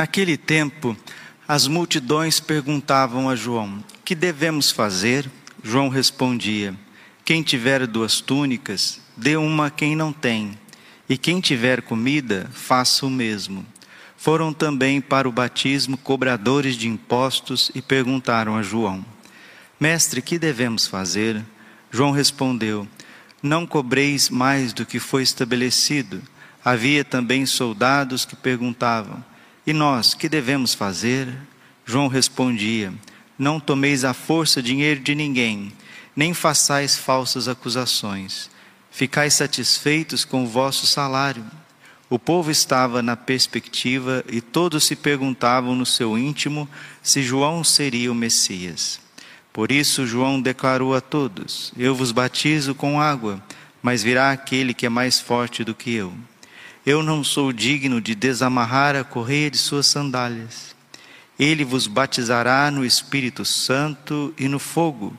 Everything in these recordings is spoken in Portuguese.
Naquele tempo, as multidões perguntavam a João: Que devemos fazer? João respondia: Quem tiver duas túnicas, dê uma a quem não tem, e quem tiver comida, faça o mesmo. Foram também para o batismo cobradores de impostos e perguntaram a João: Mestre, que devemos fazer? João respondeu: Não cobreis mais do que foi estabelecido. Havia também soldados que perguntavam: e nós, que devemos fazer? João respondia: Não tomeis à força dinheiro de ninguém, nem façais falsas acusações. Ficais satisfeitos com o vosso salário. O povo estava na perspectiva e todos se perguntavam no seu íntimo se João seria o Messias. Por isso, João declarou a todos: Eu vos batizo com água, mas virá aquele que é mais forte do que eu eu não sou digno de desamarrar a correia de suas sandálias. Ele vos batizará no Espírito Santo e no fogo.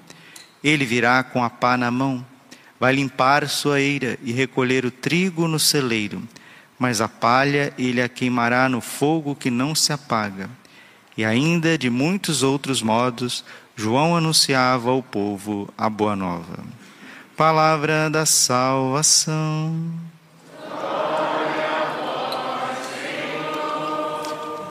Ele virá com a pá na mão, vai limpar sua eira e recolher o trigo no celeiro, mas a palha ele a queimará no fogo que não se apaga. E ainda de muitos outros modos, João anunciava ao povo a boa nova. Palavra da salvação.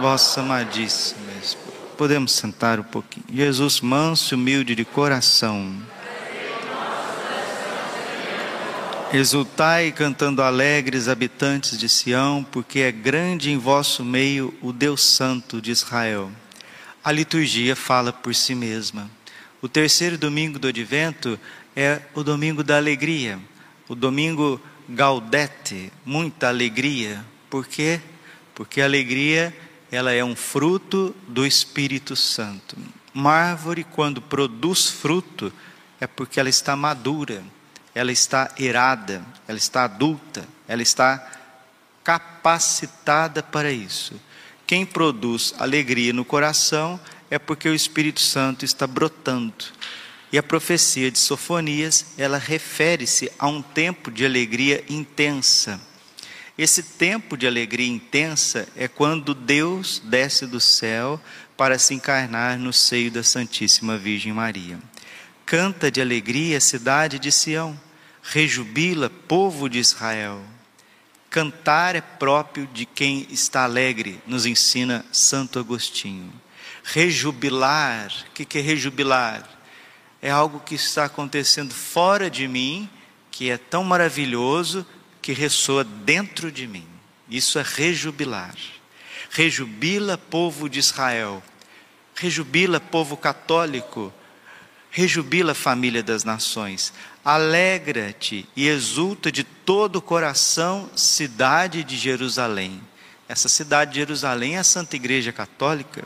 vossa amadíssima esposa. Podemos sentar um pouquinho. Jesus, manso e humilde de coração. Exultai cantando alegres, habitantes de Sião, porque é grande em vosso meio o Deus Santo de Israel. A liturgia fala por si mesma. O terceiro domingo do advento é o domingo da alegria, o domingo gaudete, muita alegria. Por quê? Porque a alegria ela é um fruto do Espírito Santo. Uma árvore, quando produz fruto, é porque ela está madura, ela está erada, ela está adulta, ela está capacitada para isso. Quem produz alegria no coração é porque o Espírito Santo está brotando. E a profecia de Sofonias, ela refere-se a um tempo de alegria intensa esse tempo de alegria intensa é quando Deus desce do céu para se encarnar no seio da Santíssima Virgem Maria. Canta de alegria a cidade de Sião, rejubila povo de Israel. Cantar é próprio de quem está alegre, nos ensina Santo Agostinho. Rejubilar, o que é rejubilar? É algo que está acontecendo fora de mim, que é tão maravilhoso que ressoa dentro de mim. Isso é rejubilar. Rejubila, povo de Israel. Rejubila, povo católico. Rejubila, família das nações. Alegra-te e exulta de todo o coração, cidade de Jerusalém. Essa cidade de Jerusalém é a Santa Igreja Católica.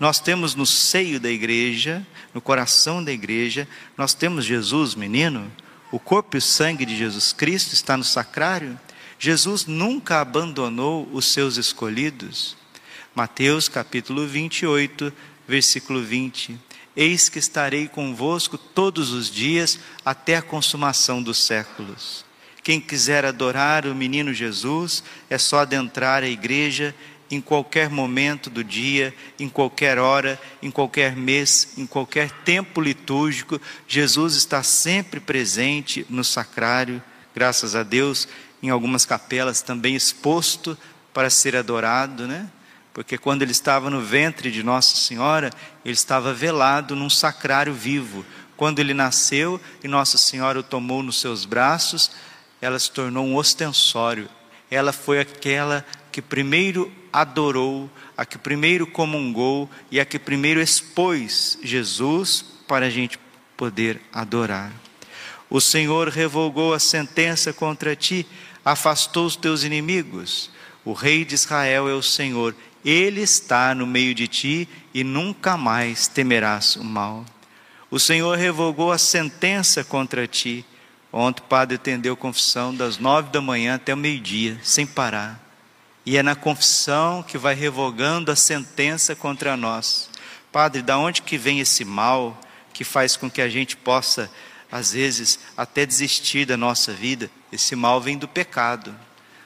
Nós temos no seio da igreja, no coração da igreja, nós temos Jesus, menino, o corpo e o sangue de Jesus Cristo está no sacrário, Jesus nunca abandonou os seus escolhidos. Mateus capítulo 28, versículo 20. Eis que estarei convosco todos os dias até a consumação dos séculos. Quem quiser adorar o menino Jesus, é só adentrar a igreja em qualquer momento do dia, em qualquer hora, em qualquer mês, em qualquer tempo litúrgico, Jesus está sempre presente no sacrário, graças a Deus, em algumas capelas também exposto para ser adorado, né? Porque quando ele estava no ventre de Nossa Senhora, ele estava velado num sacrário vivo. Quando ele nasceu e Nossa Senhora o tomou nos seus braços, ela se tornou um ostensório. Ela foi aquela que primeiro adorou, a que primeiro comungou e a que primeiro expôs Jesus para a gente poder adorar. O Senhor revogou a sentença contra ti, afastou os teus inimigos. O Rei de Israel é o Senhor, ele está no meio de ti e nunca mais temerás o mal. O Senhor revogou a sentença contra ti. Ontem o padre atendeu confissão das nove da manhã até o meio-dia, sem parar. E é na confissão que vai revogando a sentença contra nós. Padre, da onde que vem esse mal que faz com que a gente possa, às vezes, até desistir da nossa vida? Esse mal vem do pecado.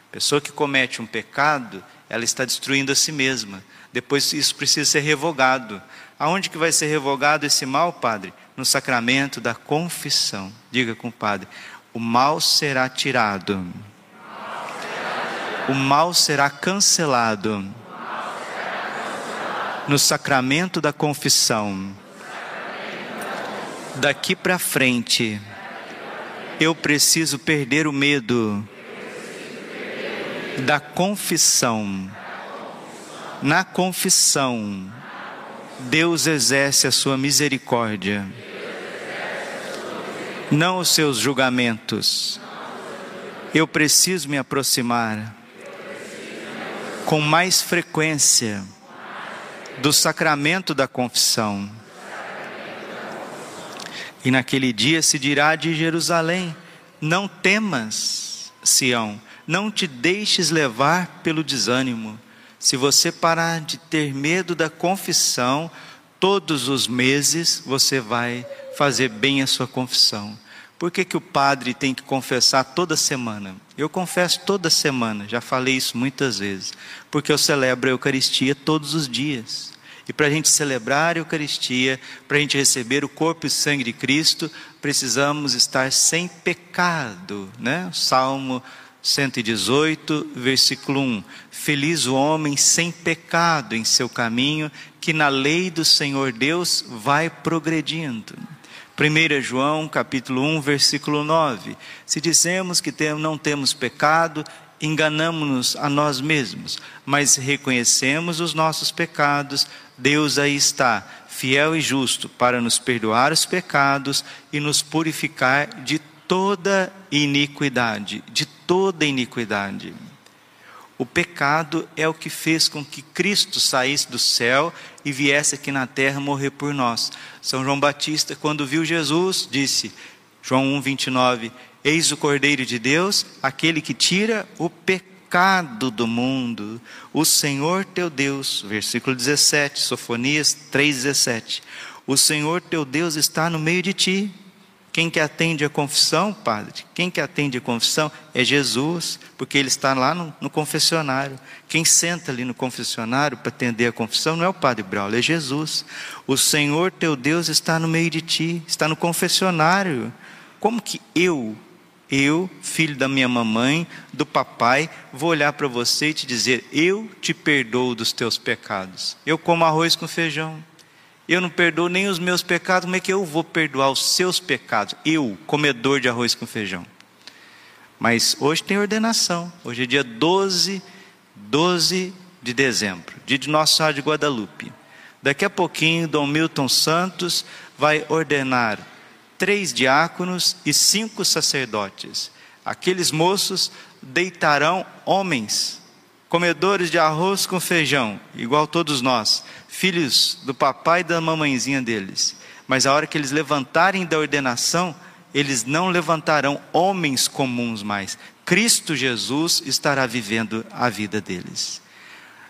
A pessoa que comete um pecado, ela está destruindo a si mesma. Depois isso precisa ser revogado. Aonde que vai ser revogado esse mal, padre? No sacramento da confissão. Diga com o padre: o mal será tirado. O mal será cancelado. No sacramento da confissão. Daqui para frente, eu preciso perder o medo da confissão. Na confissão, Deus exerce a sua misericórdia, não os seus julgamentos. Eu preciso me aproximar com mais frequência do sacramento da confissão. E naquele dia se dirá de Jerusalém: Não temas, Sião, não te deixes levar pelo desânimo. Se você parar de ter medo da confissão, todos os meses você vai fazer bem a sua confissão. Por que, que o padre tem que confessar toda semana? Eu confesso toda semana, já falei isso muitas vezes, porque eu celebro a Eucaristia todos os dias. E para a gente celebrar a Eucaristia, para a gente receber o corpo e sangue de Cristo, precisamos estar sem pecado, né? Salmo 118, versículo 1. Feliz o homem sem pecado em seu caminho, que na lei do Senhor Deus vai progredindo. 1 João, capítulo 1, versículo 9. Se dizemos que não temos pecado, enganamos-nos a nós mesmos, mas reconhecemos os nossos pecados, Deus aí está, fiel e justo, para nos perdoar os pecados e nos purificar de toda iniquidade, de toda iniquidade. O pecado é o que fez com que Cristo saísse do céu e viesse aqui na terra morrer por nós. São João Batista, quando viu Jesus, disse, João 1, 29, Eis o Cordeiro de Deus, aquele que tira o pecado do mundo. O Senhor teu Deus, versículo 17, Sofonias 3,17. O Senhor teu Deus está no meio de ti quem que atende a confissão, padre? Quem que atende a confissão é Jesus, porque ele está lá no, no confessionário. Quem senta ali no confessionário para atender a confissão não é o padre Braulio, é Jesus. O Senhor teu Deus está no meio de ti, está no confessionário. Como que eu, eu, filho da minha mamãe, do papai, vou olhar para você e te dizer: Eu te perdoo dos teus pecados. Eu como arroz com feijão eu não perdoo nem os meus pecados, como é que eu vou perdoar os seus pecados? Eu, comedor de arroz com feijão. Mas hoje tem ordenação. Hoje é dia 12, 12 de dezembro, dia de Nossa Senhora de Guadalupe. Daqui a pouquinho, Dom Milton Santos vai ordenar três diáconos e cinco sacerdotes. Aqueles moços deitarão homens, comedores de arroz com feijão, igual todos nós, filhos do papai e da mamãezinha deles. Mas a hora que eles levantarem da ordenação, eles não levantarão homens comuns mais. Cristo Jesus estará vivendo a vida deles.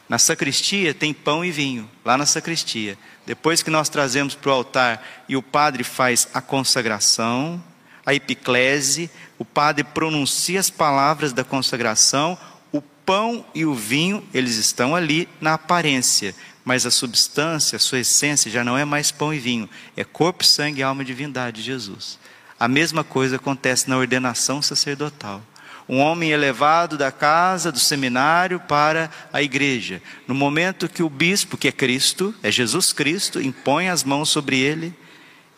Na sacristia tem pão e vinho, lá na sacristia. Depois que nós trazemos para o altar e o padre faz a consagração, a epiclese, o padre pronuncia as palavras da consagração, pão e o vinho, eles estão ali na aparência, mas a substância, a sua essência já não é mais pão e vinho, é corpo, sangue, alma e divindade de Jesus. A mesma coisa acontece na ordenação sacerdotal. Um homem elevado da casa, do seminário para a igreja. No momento que o bispo, que é Cristo, é Jesus Cristo, impõe as mãos sobre ele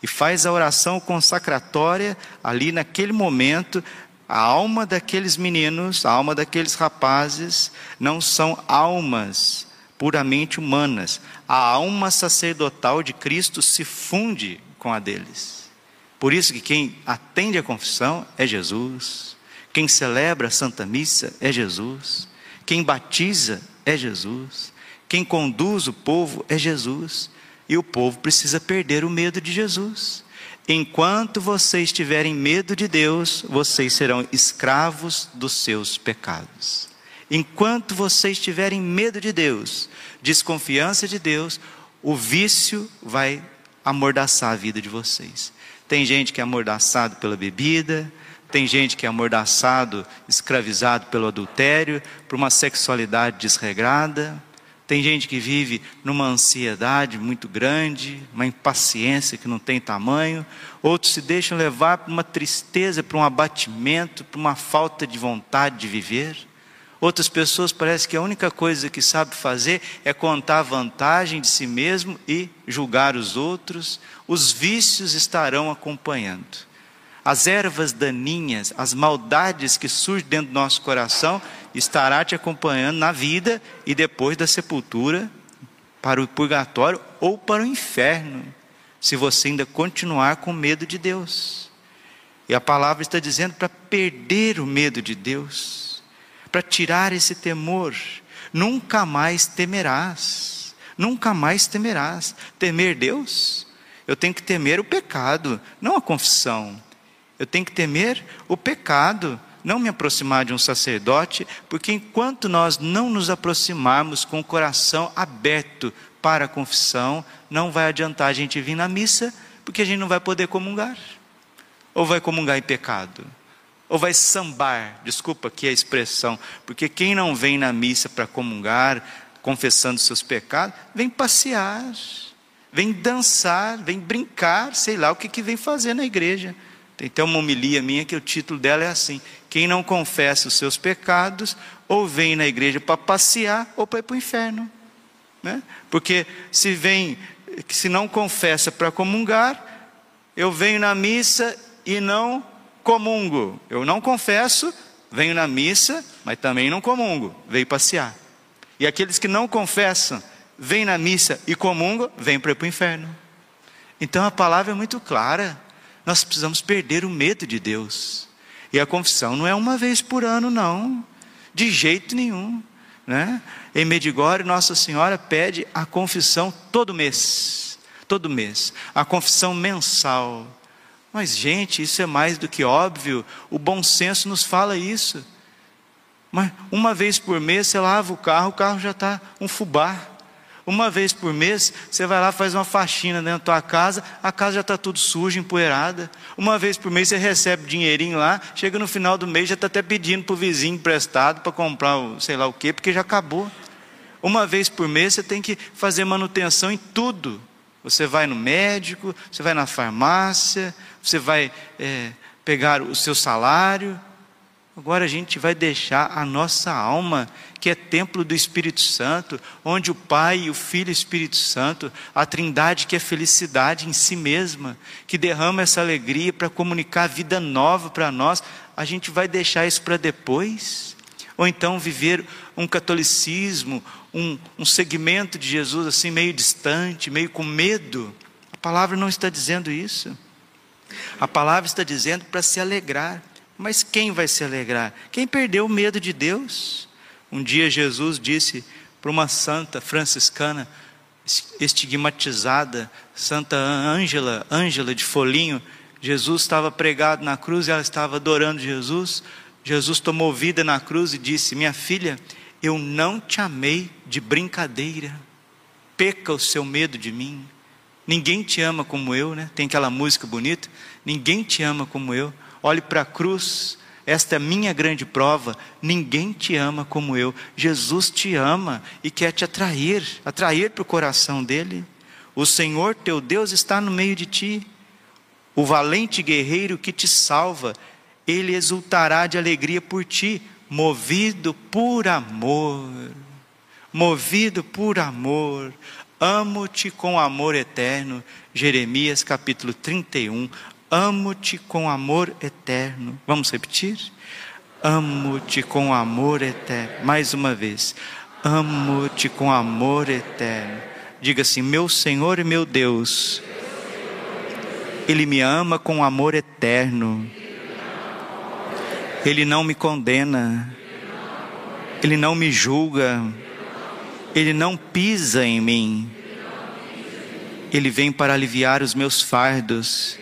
e faz a oração consacratória, ali naquele momento, a alma daqueles meninos, a alma daqueles rapazes, não são almas puramente humanas. A alma sacerdotal de Cristo se funde com a deles. Por isso que quem atende a confissão é Jesus. Quem celebra a Santa Missa é Jesus. Quem batiza é Jesus. Quem conduz o povo é Jesus. E o povo precisa perder o medo de Jesus. Enquanto vocês tiverem medo de Deus, vocês serão escravos dos seus pecados. Enquanto vocês tiverem medo de Deus, desconfiança de Deus, o vício vai amordaçar a vida de vocês. Tem gente que é amordaçado pela bebida, tem gente que é amordaçado, escravizado pelo adultério, por uma sexualidade desregrada. Tem gente que vive numa ansiedade muito grande, uma impaciência que não tem tamanho. Outros se deixam levar por uma tristeza, por um abatimento, por uma falta de vontade de viver. Outras pessoas parece que a única coisa que sabe fazer é contar vantagem de si mesmo e julgar os outros. Os vícios estarão acompanhando as ervas daninhas, as maldades que surgem dentro do nosso coração, estará te acompanhando na vida e depois da sepultura para o purgatório ou para o inferno, se você ainda continuar com medo de Deus. E a palavra está dizendo para perder o medo de Deus, para tirar esse temor, nunca mais temerás, nunca mais temerás. Temer Deus? Eu tenho que temer o pecado, não a confissão. Eu tenho que temer o pecado, não me aproximar de um sacerdote, porque enquanto nós não nos aproximarmos com o coração aberto para a confissão, não vai adiantar a gente vir na missa, porque a gente não vai poder comungar. Ou vai comungar em pecado, ou vai sambar, desculpa aqui a expressão, porque quem não vem na missa para comungar, confessando seus pecados, vem passear, vem dançar, vem brincar, sei lá o que, que vem fazer na igreja. Tem até uma homilia minha que o título dela é assim: Quem não confessa os seus pecados, ou vem na igreja para passear, ou para ir para o inferno. Né? Porque se vem, se não confessa para comungar, eu venho na missa e não comungo. Eu não confesso, venho na missa, mas também não comungo, veio passear. E aqueles que não confessam, vêm na missa e comungam, vêm para o inferno. Então a palavra é muito clara. Nós precisamos perder o medo de Deus. E a confissão não é uma vez por ano, não, de jeito nenhum. Né? Em Medigore, Nossa Senhora pede a confissão todo mês, todo mês, a confissão mensal. Mas, gente, isso é mais do que óbvio, o bom senso nos fala isso. Mas uma vez por mês você lava o carro, o carro já está um fubá. Uma vez por mês, você vai lá faz uma faxina dentro da tua casa, a casa já está tudo suja, empoeirada. Uma vez por mês você recebe dinheirinho lá, chega no final do mês já está até pedindo para o vizinho emprestado para comprar o, sei lá o quê, porque já acabou. Uma vez por mês você tem que fazer manutenção em tudo. Você vai no médico, você vai na farmácia, você vai é, pegar o seu salário, Agora a gente vai deixar a nossa alma, que é templo do Espírito Santo, onde o Pai, o Filho e o Espírito Santo, a Trindade que é felicidade em si mesma, que derrama essa alegria para comunicar vida nova para nós, a gente vai deixar isso para depois? Ou então viver um catolicismo, um, um segmento de Jesus assim meio distante, meio com medo? A palavra não está dizendo isso. A palavra está dizendo para se alegrar. Mas quem vai se alegrar? Quem perdeu o medo de Deus? Um dia Jesus disse para uma santa franciscana, estigmatizada, Santa Ângela, Ângela de Folinho, Jesus estava pregado na cruz e ela estava adorando Jesus. Jesus tomou vida na cruz e disse: Minha filha, eu não te amei de brincadeira. Peca o seu medo de mim. Ninguém te ama como eu, né? Tem aquela música bonita. Ninguém te ama como eu olhe para a cruz, esta é minha grande prova. Ninguém te ama como eu. Jesus te ama e quer te atrair, atrair para o coração dele. O Senhor teu Deus está no meio de ti, o valente guerreiro que te salva. ele exultará de alegria por ti, movido por amor. Movido por amor, amo-te com amor eterno. Jeremias capítulo 31. Amo-te com amor eterno. Vamos repetir? Amo-te com amor eterno. Mais uma vez. Amo-te com amor eterno. Diga assim: Meu Senhor e meu Deus, Ele me ama com amor eterno. Ele não me condena. Ele não me julga. Ele não pisa em mim. Ele vem para aliviar os meus fardos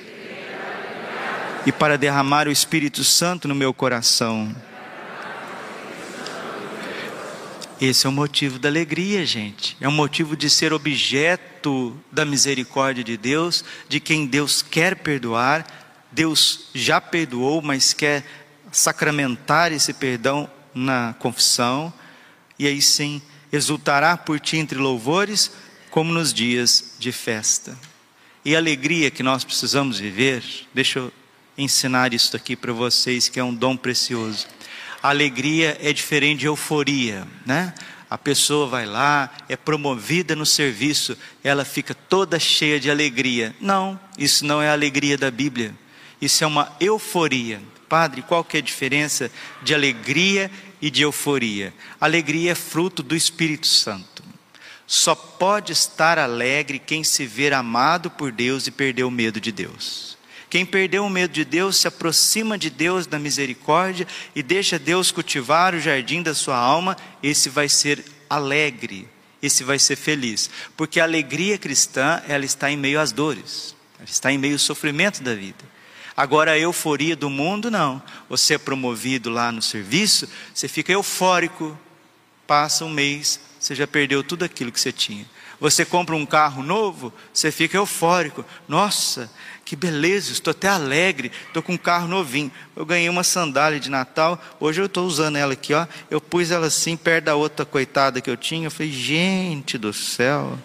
e para derramar o Espírito Santo no meu coração. Esse é o motivo da alegria, gente. É o motivo de ser objeto da misericórdia de Deus, de quem Deus quer perdoar. Deus já perdoou, mas quer sacramentar esse perdão na confissão. E aí sim, exultará por ti entre louvores, como nos dias de festa. E a alegria que nós precisamos viver, deixa eu ensinar isso aqui para vocês, que é um dom precioso alegria é diferente de euforia, né? A pessoa vai lá, é promovida no serviço, ela fica toda cheia de alegria. Não, isso não é a alegria da Bíblia. Isso é uma euforia. Padre, qual que é a diferença de alegria e de euforia? Alegria é fruto do Espírito Santo. Só pode estar alegre quem se ver amado por Deus e perdeu o medo de Deus. Quem perdeu o medo de Deus se aproxima de Deus da misericórdia e deixa Deus cultivar o jardim da sua alma, esse vai ser alegre, esse vai ser feliz, porque a alegria cristã, ela está em meio às dores, ela está em meio ao sofrimento da vida. Agora a euforia do mundo não. Você é promovido lá no serviço, você fica eufórico, passa um mês, você já perdeu tudo aquilo que você tinha. Você compra um carro novo, você fica eufórico. Nossa, que beleza, estou até alegre, estou com um carro novinho. Eu ganhei uma sandália de Natal, hoje eu estou usando ela aqui, ó. Eu pus ela assim perto da outra coitada que eu tinha. Eu falei, gente do céu,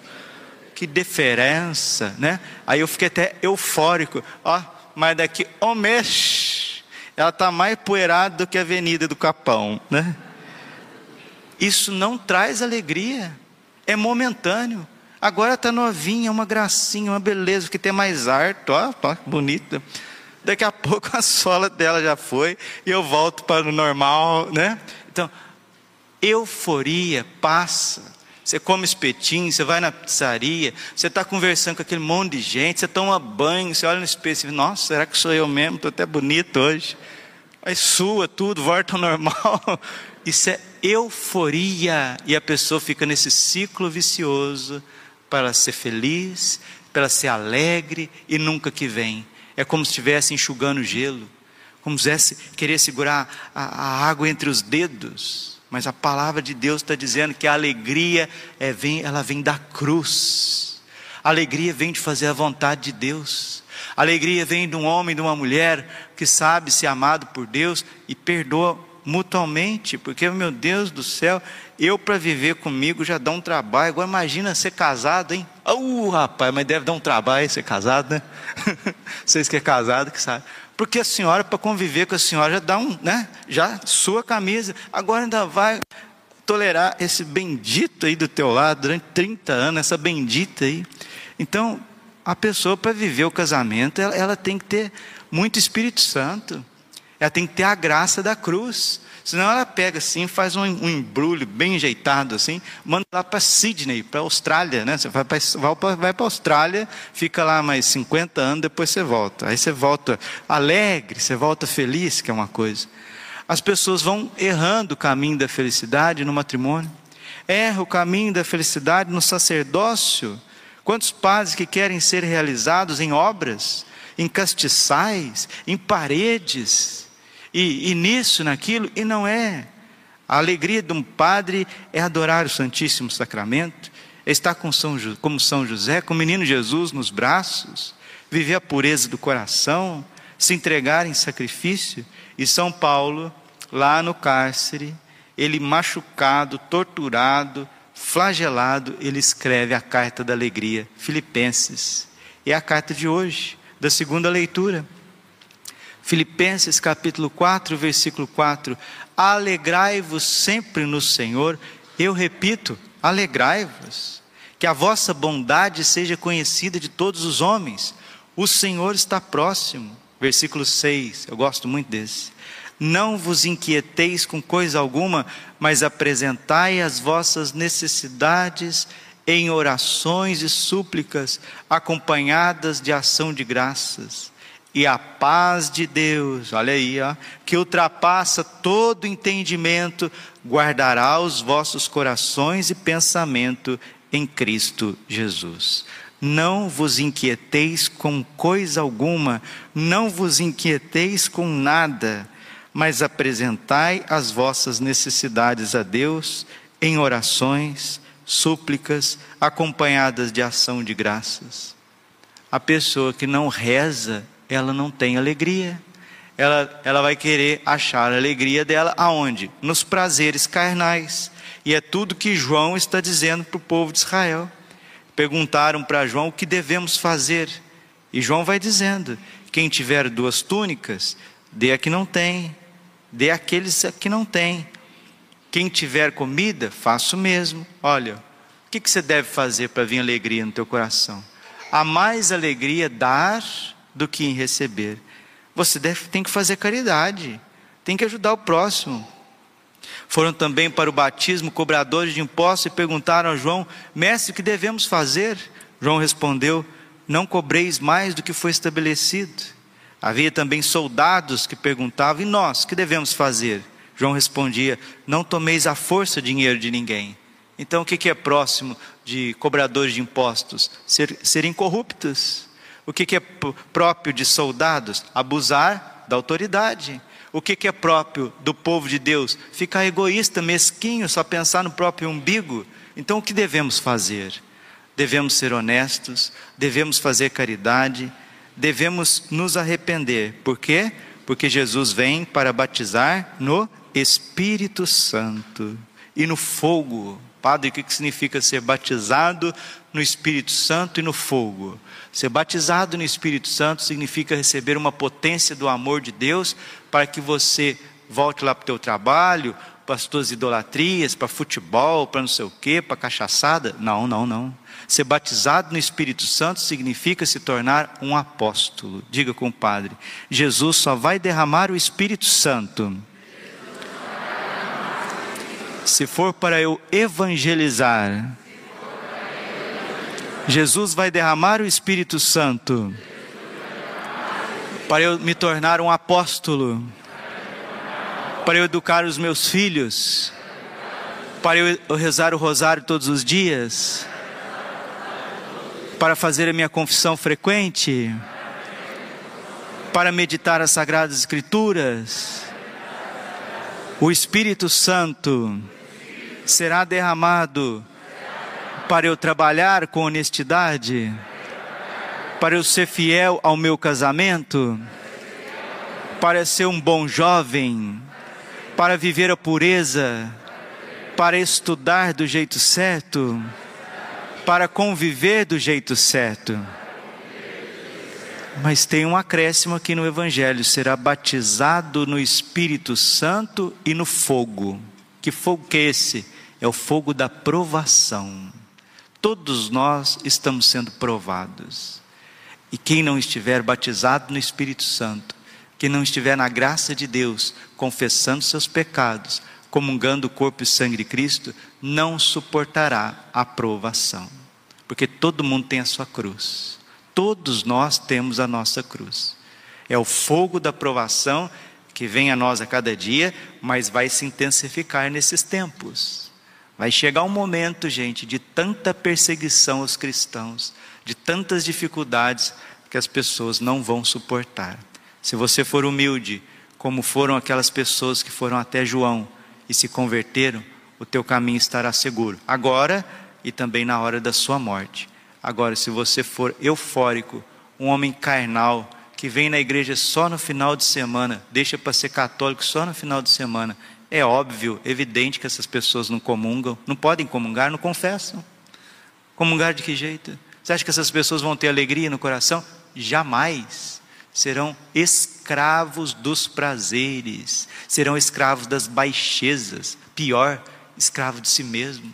que diferença, né? Aí eu fiquei até eufórico, ó. Mas daqui um mês, ela está mais poeirada do que a Avenida do Capão, né? Isso não traz alegria, é momentâneo. Agora está novinha, uma gracinha, uma beleza, que tem mais arte, ó, ó, bonita. Daqui a pouco a sola dela já foi e eu volto para o normal, né? Então, euforia passa. Você come espetinho, você vai na pizzaria, você está conversando com aquele monte de gente, você toma banho, você olha no espelho e diz, nossa, será que sou eu mesmo? Estou até bonito hoje. Aí sua tudo, volta ao normal. Isso é euforia. E a pessoa fica nesse ciclo vicioso para ser feliz, para ser alegre e nunca que vem. É como se estivesse enxugando gelo, como se quisesse querer segurar a, a, água entre os dedos. Mas a palavra de Deus está dizendo que a alegria é, vem, ela vem da cruz. A alegria vem de fazer a vontade de Deus. A alegria vem de um homem, de uma mulher que sabe ser amado por Deus e perdoa mutuamente, porque, meu Deus do céu, eu para viver comigo já dá um trabalho. Agora imagina ser casado, hein? Uh, rapaz, mas deve dar um trabalho ser casado, né? Vocês que é casado que sabem. Porque a senhora, para conviver com a senhora, já dá um, né? Já sua camisa. Agora ainda vai tolerar esse bendito aí do teu lado durante 30 anos, essa bendita aí. Então, a pessoa para viver o casamento, ela, ela tem que ter muito Espírito Santo. Ela tem que ter a graça da cruz. Senão ela pega assim, faz um, um embrulho bem enjeitado assim, manda lá para Sydney, para Austrália, né? Você vai para vai Austrália, fica lá mais 50 anos, depois você volta. Aí você volta alegre, você volta feliz, que é uma coisa. As pessoas vão errando o caminho da felicidade no matrimônio, erra o caminho da felicidade no sacerdócio. Quantos padres que querem ser realizados em obras, em castiçais, em paredes, e, e nisso, naquilo, e não é. A alegria de um padre é adorar o Santíssimo Sacramento, é estar com São, como São José, com o menino Jesus nos braços, viver a pureza do coração, se entregar em sacrifício. E São Paulo, lá no cárcere, ele machucado, torturado, flagelado, ele escreve a carta da alegria, Filipenses. É a carta de hoje, da segunda leitura. Filipenses capítulo 4, versículo 4: Alegrai-vos sempre no Senhor. Eu repito, alegrai-vos. Que a vossa bondade seja conhecida de todos os homens. O Senhor está próximo. Versículo 6, eu gosto muito desse. Não vos inquieteis com coisa alguma, mas apresentai as vossas necessidades em orações e súplicas, acompanhadas de ação de graças. E a paz de Deus, olha aí, ó, que ultrapassa todo entendimento, guardará os vossos corações e pensamento em Cristo Jesus. Não vos inquieteis com coisa alguma, não vos inquieteis com nada, mas apresentai as vossas necessidades a Deus em orações, súplicas, acompanhadas de ação de graças. A pessoa que não reza, ela não tem alegria. Ela, ela vai querer achar a alegria dela aonde? Nos prazeres carnais. E é tudo que João está dizendo para o povo de Israel. Perguntaram para João o que devemos fazer. E João vai dizendo: quem tiver duas túnicas, dê a que não tem dê àqueles que não têm. Quem tiver comida, faça o mesmo. Olha, o que, que você deve fazer para vir alegria no teu coração? Há mais alegria dar do que em receber. Você deve, tem que fazer caridade, tem que ajudar o próximo. Foram também para o batismo cobradores de impostos e perguntaram a João: Mestre, o que devemos fazer? João respondeu: Não cobreis mais do que foi estabelecido. Havia também soldados que perguntavam: e nós, que devemos fazer? João respondia: não tomeis à força dinheiro de ninguém. Então, o que é próximo de cobradores de impostos? Ser, serem corruptos. O que é próprio de soldados? Abusar da autoridade. O que é próprio do povo de Deus? Ficar egoísta, mesquinho, só pensar no próprio umbigo. Então, o que devemos fazer? Devemos ser honestos, devemos fazer caridade, devemos nos arrepender. Por quê? Porque Jesus vem para batizar no Espírito Santo e no fogo. Padre, o que significa ser batizado no Espírito Santo e no fogo? Ser batizado no Espírito Santo significa receber uma potência do amor de Deus para que você volte lá para o teu trabalho, para as tuas idolatrias, para futebol, para não sei o quê, para cachaçada. Não, não, não. Ser batizado no Espírito Santo significa se tornar um apóstolo. Diga com o Padre: Jesus só vai derramar o Espírito Santo se for para eu evangelizar. Jesus vai derramar o Espírito Santo para eu me tornar um apóstolo, para eu educar os meus filhos, para eu rezar o rosário todos os dias para fazer a minha confissão frequente, para meditar as Sagradas Escrituras, o Espírito Santo será derramado para eu trabalhar com honestidade, para eu ser fiel ao meu casamento, para ser um bom jovem, para viver a pureza, para estudar do jeito certo para conviver do jeito certo. Mas tem um acréscimo aqui no Evangelho: será batizado no Espírito Santo e no fogo. Que fogo que é esse? É o fogo da provação. Todos nós estamos sendo provados. E quem não estiver batizado no Espírito Santo, quem não estiver na graça de Deus, confessando seus pecados, comungando o corpo e sangue de Cristo, não suportará a provação. Porque todo mundo tem a sua cruz. Todos nós temos a nossa cruz. É o fogo da provação que vem a nós a cada dia, mas vai se intensificar nesses tempos. Vai chegar um momento, gente, de tanta perseguição aos cristãos, de tantas dificuldades que as pessoas não vão suportar. Se você for humilde, como foram aquelas pessoas que foram até João, e se converteram, o teu caminho estará seguro. Agora e também na hora da sua morte. Agora, se você for eufórico, um homem carnal, que vem na igreja só no final de semana, deixa para ser católico só no final de semana, é óbvio, evidente que essas pessoas não comungam, não podem comungar, não confessam. Comungar de que jeito? Você acha que essas pessoas vão ter alegria no coração? Jamais. serão escravos dos prazeres, serão escravos das baixezas, pior, escravo de si mesmo.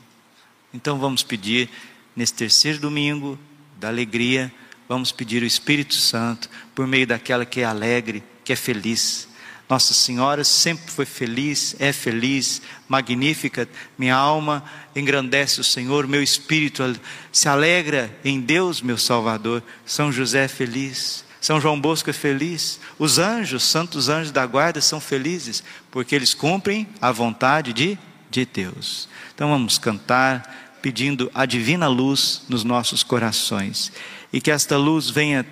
Então vamos pedir nesse terceiro domingo da alegria, vamos pedir o Espírito Santo por meio daquela que é alegre, que é feliz. Nossa Senhora sempre foi feliz, é feliz, magnífica. Minha alma engrandece o Senhor, meu espírito se alegra em Deus, meu Salvador. São José é feliz, São João Bosco é feliz. Os anjos, santos anjos da guarda, são felizes, porque eles cumprem a vontade de, de Deus. Então vamos cantar, pedindo a divina luz nos nossos corações, e que esta luz venha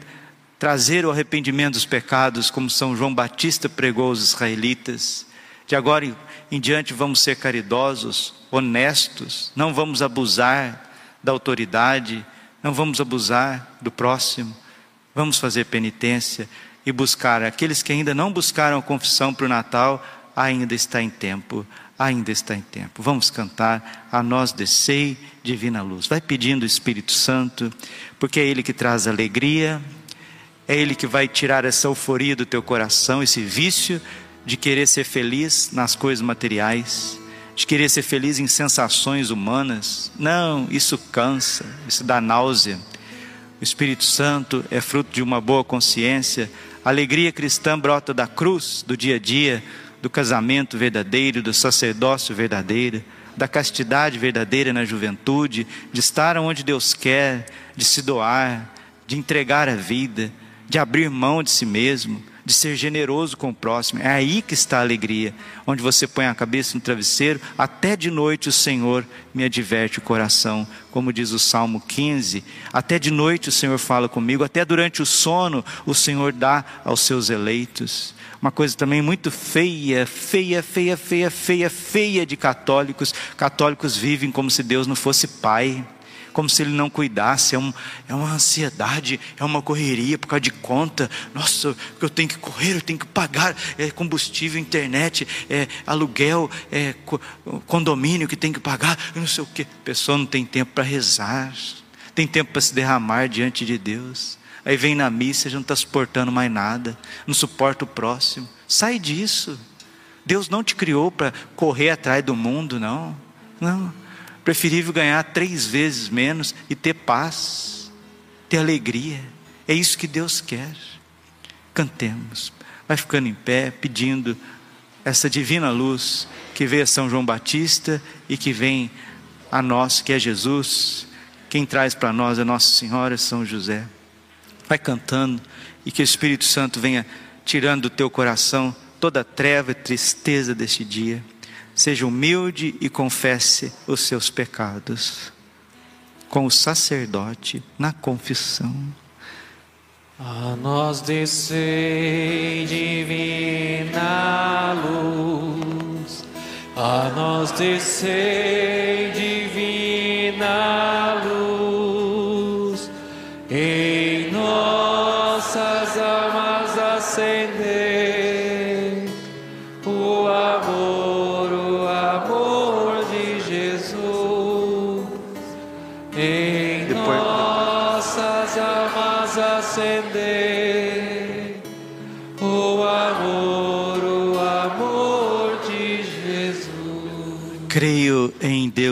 trazer o arrependimento dos pecados, como São João Batista pregou aos israelitas. De agora em diante vamos ser caridosos, honestos, não vamos abusar da autoridade, não vamos abusar do próximo, vamos fazer penitência e buscar. Aqueles que ainda não buscaram a confissão para o Natal, ainda está em tempo, ainda está em tempo. Vamos cantar a nós descei divina luz. Vai pedindo o Espírito Santo, porque é ele que traz alegria, é Ele que vai tirar essa euforia do teu coração, esse vício de querer ser feliz nas coisas materiais, de querer ser feliz em sensações humanas. Não, isso cansa, isso dá náusea. O Espírito Santo é fruto de uma boa consciência. A alegria cristã brota da cruz, do dia a dia, do casamento verdadeiro, do sacerdócio verdadeiro, da castidade verdadeira na juventude, de estar onde Deus quer, de se doar, de entregar a vida de abrir mão de si mesmo, de ser generoso com o próximo. É aí que está a alegria, onde você põe a cabeça no travesseiro, até de noite o Senhor me adverte o coração, como diz o Salmo 15. Até de noite o Senhor fala comigo, até durante o sono o Senhor dá aos seus eleitos. Uma coisa também muito feia, feia, feia, feia, feia, feia de católicos. Católicos vivem como se Deus não fosse pai como se ele não cuidasse, é, um, é uma ansiedade, é uma correria por causa de conta. Nossa, eu tenho que correr, eu tenho que pagar é combustível, internet, é aluguel, é condomínio que tem que pagar, eu não sei o que. A pessoa não tem tempo para rezar, tem tempo para se derramar diante de Deus. Aí vem na missa, já não está suportando mais nada, não suporta o próximo. Sai disso. Deus não te criou para correr atrás do mundo, não. Não. Preferível ganhar três vezes menos e ter paz, ter alegria. É isso que Deus quer. Cantemos. Vai ficando em pé, pedindo essa divina luz que veio a São João Batista e que vem a nós, que é Jesus. Quem traz para nós é Nossa Senhora São José. Vai cantando e que o Espírito Santo venha tirando do teu coração toda a treva e tristeza deste dia. Seja humilde e confesse os seus pecados com o sacerdote na confissão. A nós descei divina luz, a nós descei divina luz,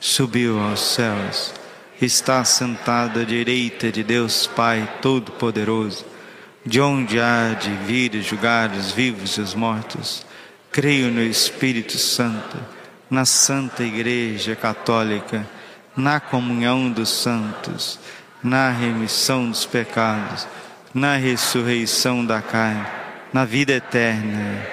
subiu aos céus, está sentado à direita de Deus Pai Todo-Poderoso, de onde há de vir julgar os vivos e os mortos. Creio no Espírito Santo, na Santa Igreja Católica, na comunhão dos santos, na remissão dos pecados na ressurreição da carne, na vida eterna